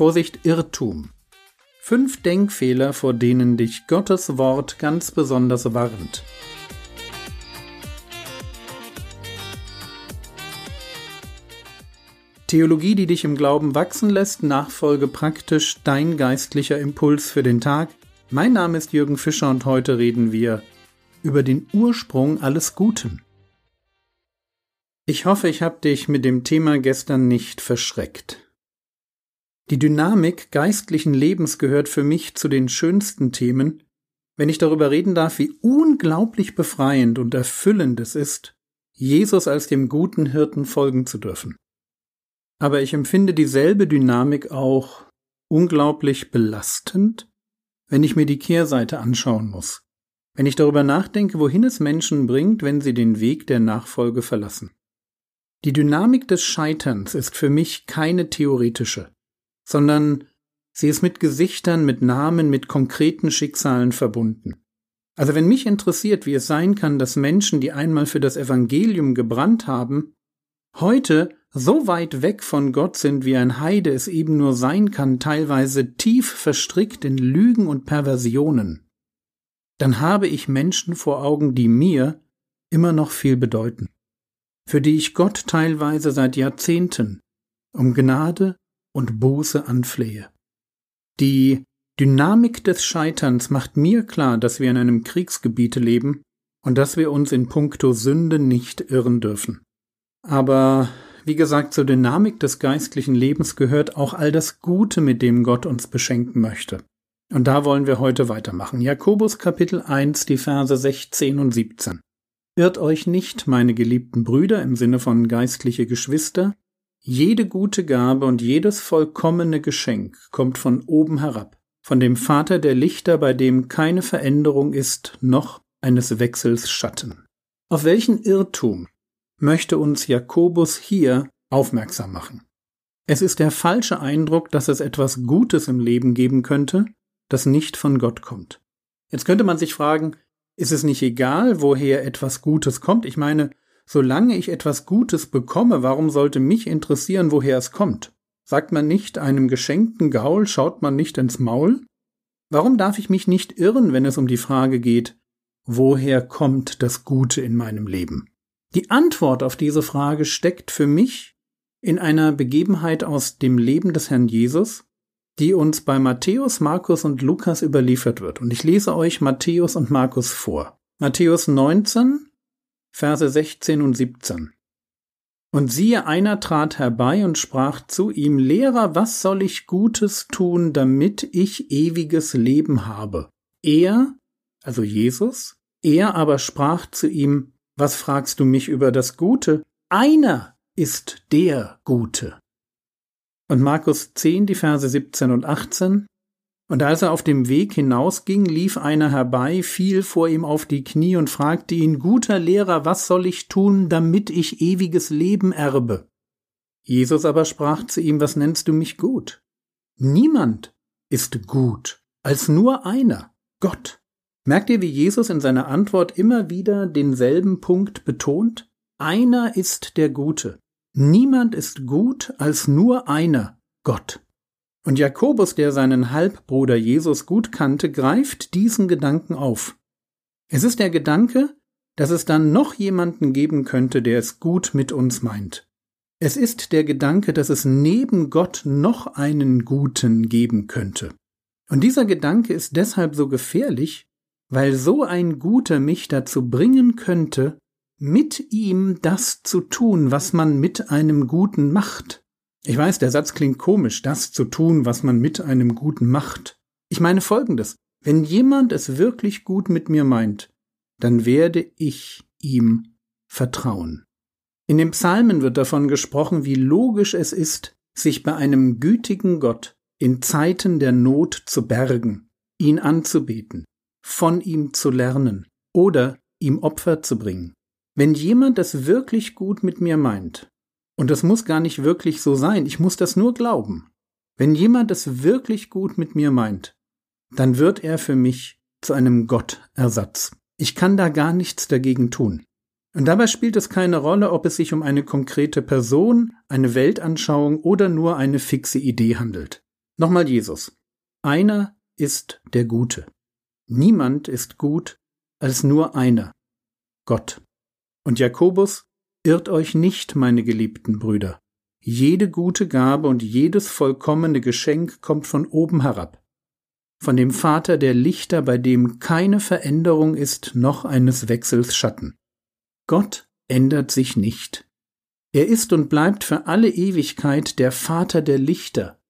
Vorsicht Irrtum. Fünf Denkfehler, vor denen dich Gottes Wort ganz besonders warnt. Theologie, die dich im Glauben wachsen lässt, Nachfolge praktisch, dein geistlicher Impuls für den Tag. Mein Name ist Jürgen Fischer und heute reden wir über den Ursprung alles Guten. Ich hoffe, ich habe dich mit dem Thema gestern nicht verschreckt. Die Dynamik geistlichen Lebens gehört für mich zu den schönsten Themen, wenn ich darüber reden darf, wie unglaublich befreiend und erfüllend es ist, Jesus als dem guten Hirten folgen zu dürfen. Aber ich empfinde dieselbe Dynamik auch unglaublich belastend, wenn ich mir die Kehrseite anschauen muss, wenn ich darüber nachdenke, wohin es Menschen bringt, wenn sie den Weg der Nachfolge verlassen. Die Dynamik des Scheiterns ist für mich keine theoretische, sondern sie ist mit Gesichtern, mit Namen, mit konkreten Schicksalen verbunden. Also wenn mich interessiert, wie es sein kann, dass Menschen, die einmal für das Evangelium gebrannt haben, heute so weit weg von Gott sind, wie ein Heide es eben nur sein kann, teilweise tief verstrickt in Lügen und Perversionen, dann habe ich Menschen vor Augen, die mir immer noch viel bedeuten für die ich Gott teilweise seit Jahrzehnten um Gnade und Buße anflehe. Die Dynamik des Scheiterns macht mir klar, dass wir in einem Kriegsgebiete leben und dass wir uns in puncto Sünde nicht irren dürfen. Aber wie gesagt, zur Dynamik des geistlichen Lebens gehört auch all das Gute, mit dem Gott uns beschenken möchte. Und da wollen wir heute weitermachen. Jakobus Kapitel 1, die Verse 16 und 17. Irrt euch nicht, meine geliebten Brüder im Sinne von geistliche Geschwister, jede gute Gabe und jedes vollkommene Geschenk kommt von oben herab, von dem Vater der Lichter, bei dem keine Veränderung ist, noch eines Wechsels Schatten. Auf welchen Irrtum möchte uns Jakobus hier aufmerksam machen? Es ist der falsche Eindruck, dass es etwas Gutes im Leben geben könnte, das nicht von Gott kommt. Jetzt könnte man sich fragen, ist es nicht egal, woher etwas Gutes kommt? Ich meine, solange ich etwas Gutes bekomme, warum sollte mich interessieren, woher es kommt? Sagt man nicht, einem geschenkten Gaul schaut man nicht ins Maul? Warum darf ich mich nicht irren, wenn es um die Frage geht, woher kommt das Gute in meinem Leben? Die Antwort auf diese Frage steckt für mich in einer Begebenheit aus dem Leben des Herrn Jesus, die uns bei Matthäus, Markus und Lukas überliefert wird. Und ich lese euch Matthäus und Markus vor. Matthäus 19, Verse 16 und 17. Und siehe, einer trat herbei und sprach zu ihm, Lehrer, was soll ich Gutes tun, damit ich ewiges Leben habe? Er, also Jesus, er aber sprach zu ihm, was fragst du mich über das Gute? Einer ist der Gute. Und Markus 10, die Verse 17 und 18. Und als er auf dem Weg hinausging, lief einer herbei, fiel vor ihm auf die Knie und fragte ihn, Guter Lehrer, was soll ich tun, damit ich ewiges Leben erbe? Jesus aber sprach zu ihm, was nennst du mich gut? Niemand ist gut, als nur einer, Gott. Merkt ihr, wie Jesus in seiner Antwort immer wieder denselben Punkt betont? Einer ist der Gute. Niemand ist gut als nur einer, Gott. Und Jakobus, der seinen Halbbruder Jesus gut kannte, greift diesen Gedanken auf. Es ist der Gedanke, dass es dann noch jemanden geben könnte, der es gut mit uns meint. Es ist der Gedanke, dass es neben Gott noch einen Guten geben könnte. Und dieser Gedanke ist deshalb so gefährlich, weil so ein Guter mich dazu bringen könnte, mit ihm das zu tun, was man mit einem Guten macht. Ich weiß, der Satz klingt komisch, das zu tun, was man mit einem Guten macht. Ich meine folgendes. Wenn jemand es wirklich gut mit mir meint, dann werde ich ihm vertrauen. In den Psalmen wird davon gesprochen, wie logisch es ist, sich bei einem gütigen Gott in Zeiten der Not zu bergen, ihn anzubeten, von ihm zu lernen oder ihm Opfer zu bringen. Wenn jemand das wirklich gut mit mir meint, und das muss gar nicht wirklich so sein, ich muss das nur glauben, wenn jemand es wirklich gut mit mir meint, dann wird er für mich zu einem Gottersatz. Ich kann da gar nichts dagegen tun. Und dabei spielt es keine Rolle, ob es sich um eine konkrete Person, eine Weltanschauung oder nur eine fixe Idee handelt. Nochmal Jesus. Einer ist der Gute. Niemand ist gut als nur einer. Gott. Und Jakobus, irrt euch nicht, meine geliebten Brüder. Jede gute Gabe und jedes vollkommene Geschenk kommt von oben herab, von dem Vater der Lichter, bei dem keine Veränderung ist, noch eines Wechsels Schatten. Gott ändert sich nicht. Er ist und bleibt für alle Ewigkeit der Vater der Lichter.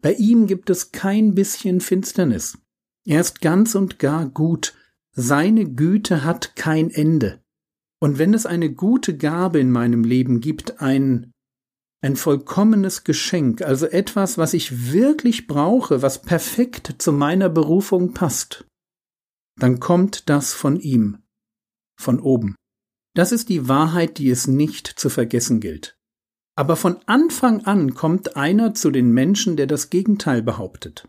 Bei ihm gibt es kein bisschen Finsternis. Er ist ganz und gar gut. Seine Güte hat kein Ende. Und wenn es eine gute Gabe in meinem Leben gibt, ein ein vollkommenes Geschenk, also etwas, was ich wirklich brauche, was perfekt zu meiner Berufung passt, dann kommt das von ihm, von oben. Das ist die Wahrheit, die es nicht zu vergessen gilt. Aber von Anfang an kommt einer zu den Menschen, der das Gegenteil behauptet.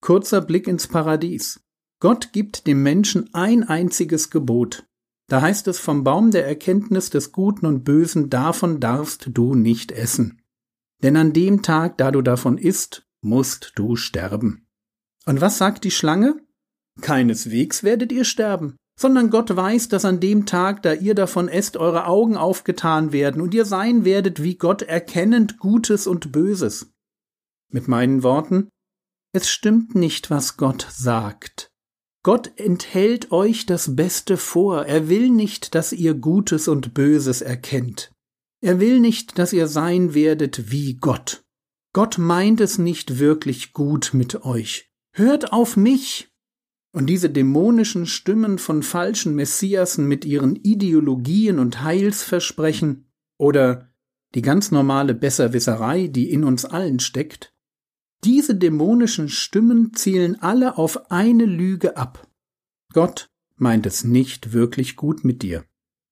Kurzer Blick ins Paradies. Gott gibt dem Menschen ein einziges Gebot. Da heißt es vom Baum der Erkenntnis des Guten und Bösen, davon darfst du nicht essen. Denn an dem Tag, da du davon isst, musst du sterben. Und was sagt die Schlange? Keineswegs werdet ihr sterben, sondern Gott weiß, dass an dem Tag, da ihr davon esst, eure Augen aufgetan werden und ihr sein werdet wie Gott erkennend Gutes und Böses. Mit meinen Worten, es stimmt nicht, was Gott sagt. Gott enthält euch das Beste vor, er will nicht, dass ihr Gutes und Böses erkennt. Er will nicht, dass ihr sein werdet wie Gott. Gott meint es nicht wirklich gut mit euch. Hört auf mich! Und diese dämonischen Stimmen von falschen Messiasen mit ihren Ideologien und Heilsversprechen oder die ganz normale Besserwisserei, die in uns allen steckt, diese dämonischen Stimmen zielen alle auf eine Lüge ab. Gott meint es nicht wirklich gut mit dir.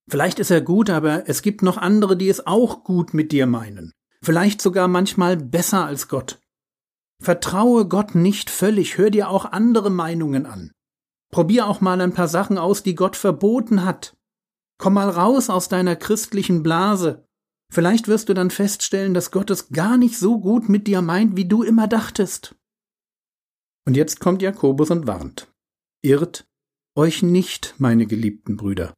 Vielleicht ist er gut, aber es gibt noch andere, die es auch gut mit dir meinen. Vielleicht sogar manchmal besser als Gott. Vertraue Gott nicht völlig, hör dir auch andere Meinungen an. Probier auch mal ein paar Sachen aus, die Gott verboten hat. Komm mal raus aus deiner christlichen Blase Vielleicht wirst du dann feststellen, dass Gott es gar nicht so gut mit dir meint, wie du immer dachtest. Und jetzt kommt Jakobus und warnt. Irrt euch nicht, meine geliebten Brüder.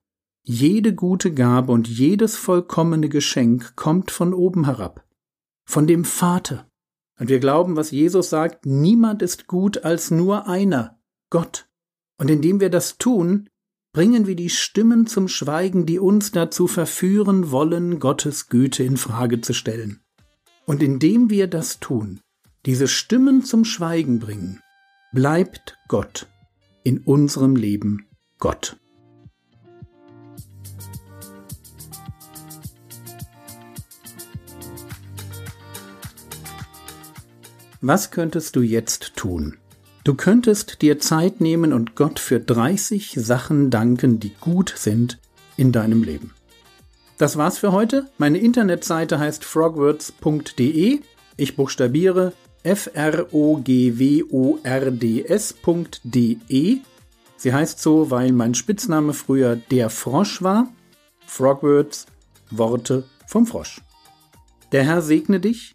Jede gute Gabe und jedes vollkommene Geschenk kommt von oben herab, von dem Vater. Und wir glauben, was Jesus sagt, niemand ist gut als nur einer, Gott. Und indem wir das tun, bringen wir die Stimmen zum Schweigen, die uns dazu verführen wollen, Gottes Güte in Frage zu stellen. Und indem wir das tun, diese Stimmen zum Schweigen bringen, bleibt Gott in unserem Leben Gott. Was könntest du jetzt tun? Du könntest dir Zeit nehmen und Gott für 30 Sachen danken, die gut sind in deinem Leben. Das war's für heute. Meine Internetseite heißt frogwords.de. Ich buchstabiere f-r-o-g-w-o-r-d-s.de. Sie heißt so, weil mein Spitzname früher der Frosch war. Frogwords, Worte vom Frosch. Der Herr segne dich